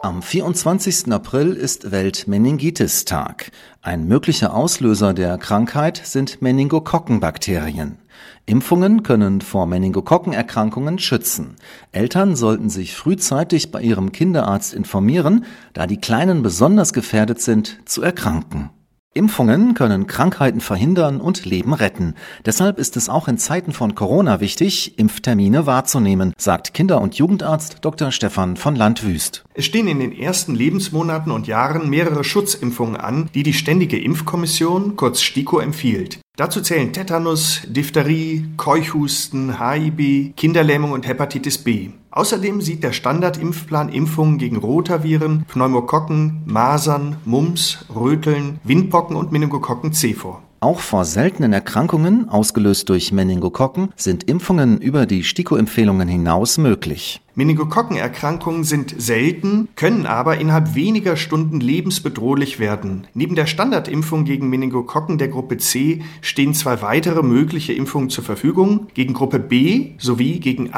Am 24. April ist Welt-Meningitis-Tag. Ein möglicher Auslöser der Krankheit sind Meningokokkenbakterien. Impfungen können vor Meningokokkenerkrankungen schützen. Eltern sollten sich frühzeitig bei ihrem Kinderarzt informieren, da die Kleinen besonders gefährdet sind, zu erkranken. Impfungen können Krankheiten verhindern und Leben retten. Deshalb ist es auch in Zeiten von Corona wichtig, Impftermine wahrzunehmen, sagt Kinder- und Jugendarzt Dr. Stefan von Landwüst. Es stehen in den ersten Lebensmonaten und Jahren mehrere Schutzimpfungen an, die die Ständige Impfkommission, kurz STIKO, empfiehlt. Dazu zählen Tetanus, Diphtherie, Keuchhusten, HIB, Kinderlähmung und Hepatitis B. Außerdem sieht der Standardimpfplan Impfungen gegen Rotaviren, Pneumokokken, Masern, Mumps, Röteln, Windpocken und Meningokokken C vor. Auch vor seltenen Erkrankungen, ausgelöst durch Meningokokken, sind Impfungen über die STIKO-Empfehlungen hinaus möglich. Meningokokkenerkrankungen sind selten, können aber innerhalb weniger Stunden lebensbedrohlich werden. Neben der Standardimpfung gegen Meningokokken der Gruppe C stehen zwei weitere mögliche Impfungen zur Verfügung, gegen Gruppe B sowie gegen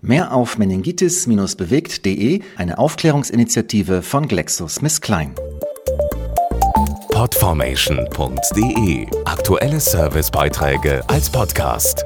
Mehr auf meningitis-bewegt.de, eine Aufklärungsinitiative von GlaxoSmithKline. Podformation.de Aktuelle Servicebeiträge als Podcast.